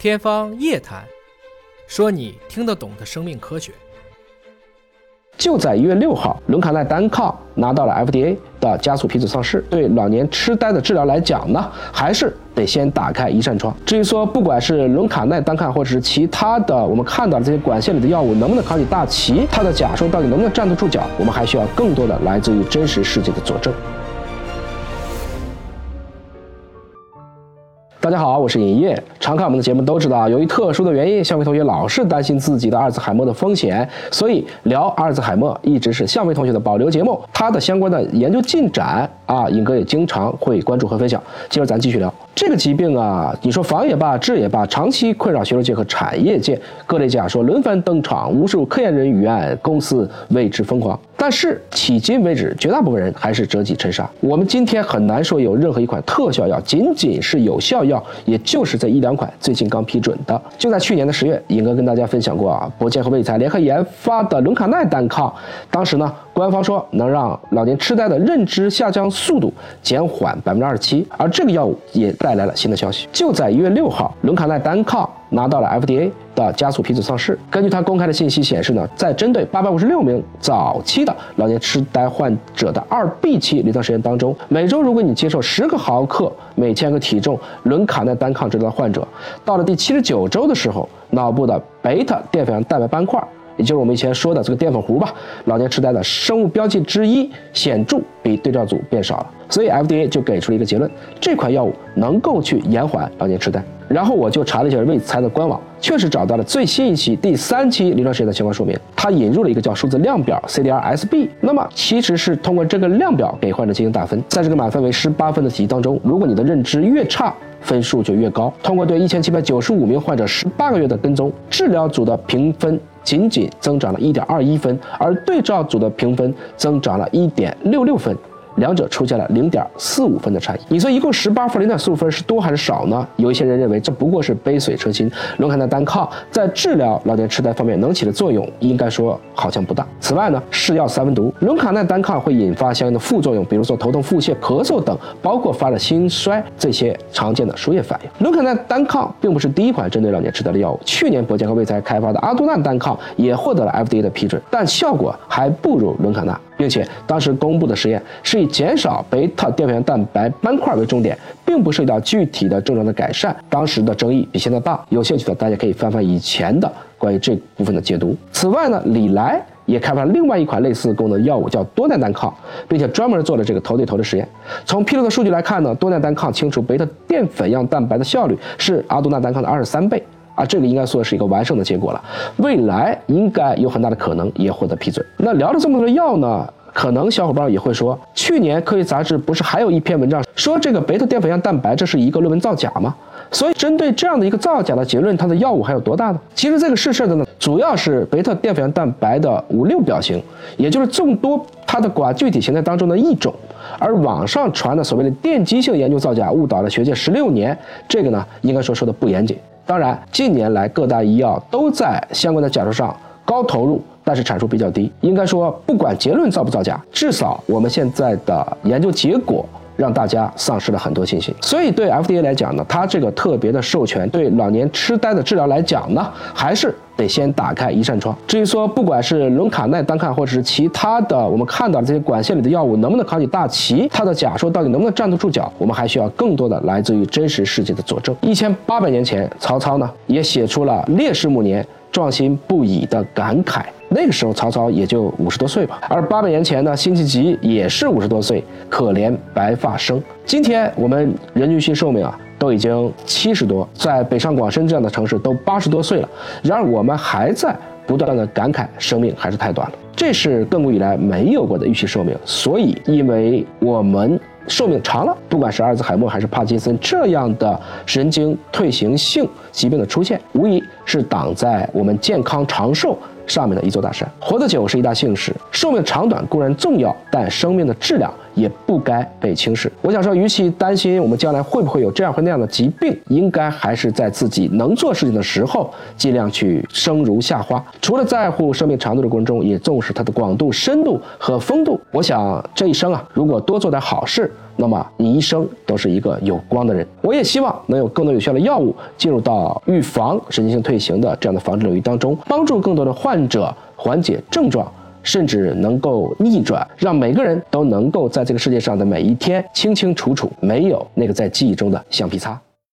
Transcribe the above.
天方夜谭，说你听得懂的生命科学。就在一月六号，伦卡奈单抗拿到了 FDA 的加速批准上市。对老年痴呆的治疗来讲呢，还是得先打开一扇窗。至于说，不管是伦卡奈单抗，或者是其他的我们看到的这些管线里的药物能不能扛起大旗，它的假说到底能不能站得住脚，我们还需要更多的来自于真实世界的佐证。大家好，我是尹烨。常看我们的节目都知道，由于特殊的原因，向飞同学老是担心自己的阿尔兹海默的风险，所以聊阿尔兹海默一直是向飞同学的保留节目。他的相关的研究进展啊，尹哥也经常会关注和分享。接着咱继续聊这个疾病啊，你说防也罢，治也罢，长期困扰学术界和产业界，各类假说轮番登场，无数科研人员、公司为之疯狂。但是迄今为止，绝大部分人还是折戟沉沙。我们今天很难说有任何一款特效药仅仅是有效药，也就是这一两款最近刚批准的。就在去年的十月，尹哥跟大家分享过啊，博健和卫材联合研发的伦卡奈单抗，当时呢，官方说能让老年痴呆的认知下降速度减缓百分之二十七，而这个药物也带来了新的消息。就在一月六号，伦卡奈单抗。拿到了 FDA 的加速批准上市。根据他公开的信息显示呢，在针对八百五十六名早期的老年痴呆患者的二 B 期临床实验当中，每周如果你接受十个毫克每千克体重伦卡奈单抗治疗的患者，到了第七十九周的时候，脑部的贝塔淀粉样蛋白斑块。也就是我们以前说的这个淀粉糊吧，老年痴呆的生物标记之一，显著比对照组变少了，所以 FDA 就给出了一个结论，这款药物能够去延缓老年痴呆。然后我就查了一下卫才的官网，确实找到了最新一期第三期临床实验的相关说明，它引入了一个叫数字量表 CDR-SB，那么其实是通过这个量表给患者进行打分，在这个满分为十八分的题当中，如果你的认知越差，分数就越高。通过对一千七百九十五名患者十八个月的跟踪，治疗组的评分。仅仅增长了一点二一分，而对照组的评分增长了一点六六分。两者出现了零点四五分的差异。你说一共十八分，零点四五分是多还是少呢？有一些人认为这不过是杯水车薪。伦卡奈单抗在治疗老年痴呆方面能起的作用，应该说好像不大。此外呢，是药三分毒，伦卡奈单抗会引发相应的副作用，比如说头痛、腹泻、咳嗽等，包括发热、心衰这些常见的输液反应。伦卡奈单抗并不是第一款针对老年痴呆的药物，去年博健和卫才开发的阿杜纳单抗也获得了 FDA 的批准，但效果还不如伦卡纳。并且当时公布的实验是以减少贝塔淀粉样蛋白斑块为重点，并不涉及到具体的症状的改善。当时的争议比现在大，有兴趣的大家可以翻翻以前的关于这部分的解读。此外呢，李来也开发了另外一款类似功能药物，叫多奈单抗，并且专门做了这个头对头的实验。从披露的数据来看呢，多奈单抗清除贝塔淀粉样蛋白的效率是阿杜纳单抗的二十三倍。啊，这个应该说是一个完胜的结果了，未来应该有很大的可能也获得批准。那聊了这么多药呢，可能小伙伴也会说，去年科学杂志不是还有一篇文章说这个贝塔淀粉样蛋白这是一个论文造假吗？所以针对这样的一个造假的结论，它的药物还有多大呢？其实这个是事的呢，主要是贝塔淀粉样蛋白的五六表型，也就是众多它的寡聚体形态当中的一种。而网上传的所谓的电机性研究造假，误导了学界十六年，这个呢，应该说说的不严谨。当然，近年来各大医药都在相关的假设上高投入，但是产出比较低。应该说，不管结论造不造假，至少我们现在的研究结果让大家丧失了很多信心。所以，对 FDA 来讲呢，它这个特别的授权，对老年痴呆的治疗来讲呢，还是。得先打开一扇窗。至于说，不管是伦卡奈单抗，或者是其他的，我们看到的这些管线里的药物能不能扛起大旗，它的假说到底能不能站得住脚，我们还需要更多的来自于真实世界的佐证。一千八百年前，曹操呢也写出了烈士暮年，壮心不已的感慨。那个时候，曹操也就五十多岁吧。而八百年前呢，辛弃疾也是五十多岁，可怜白发生。今天我们人均寿寿命啊。都已经七十多，在北上广深这样的城市都八十多岁了，然而我们还在不断的感慨生命还是太短了，这是亘古以来没有过的预期寿命。所以，因为我们寿命长了，不管是阿尔兹海默还是帕金森这样的神经退行性疾病的出现，无疑是挡在我们健康长寿。上面的一座大山，活得久是一大幸事，寿命长短固然重要，但生命的质量也不该被轻视。我想说，与其担心我们将来会不会有这样或那样的疾病，应该还是在自己能做事情的时候，尽量去生如夏花。除了在乎生命长度的过程中，也重视它的广度、深度和风度。我想这一生啊，如果多做点好事。那么你一生都是一个有光的人。我也希望能有更多有效的药物进入到预防神经性退行的这样的防治领域当中，帮助更多的患者缓解症状。甚至能够逆转，让每个人都能够在这个世界上的每一天清清楚楚，没有那个在记忆中的橡皮擦。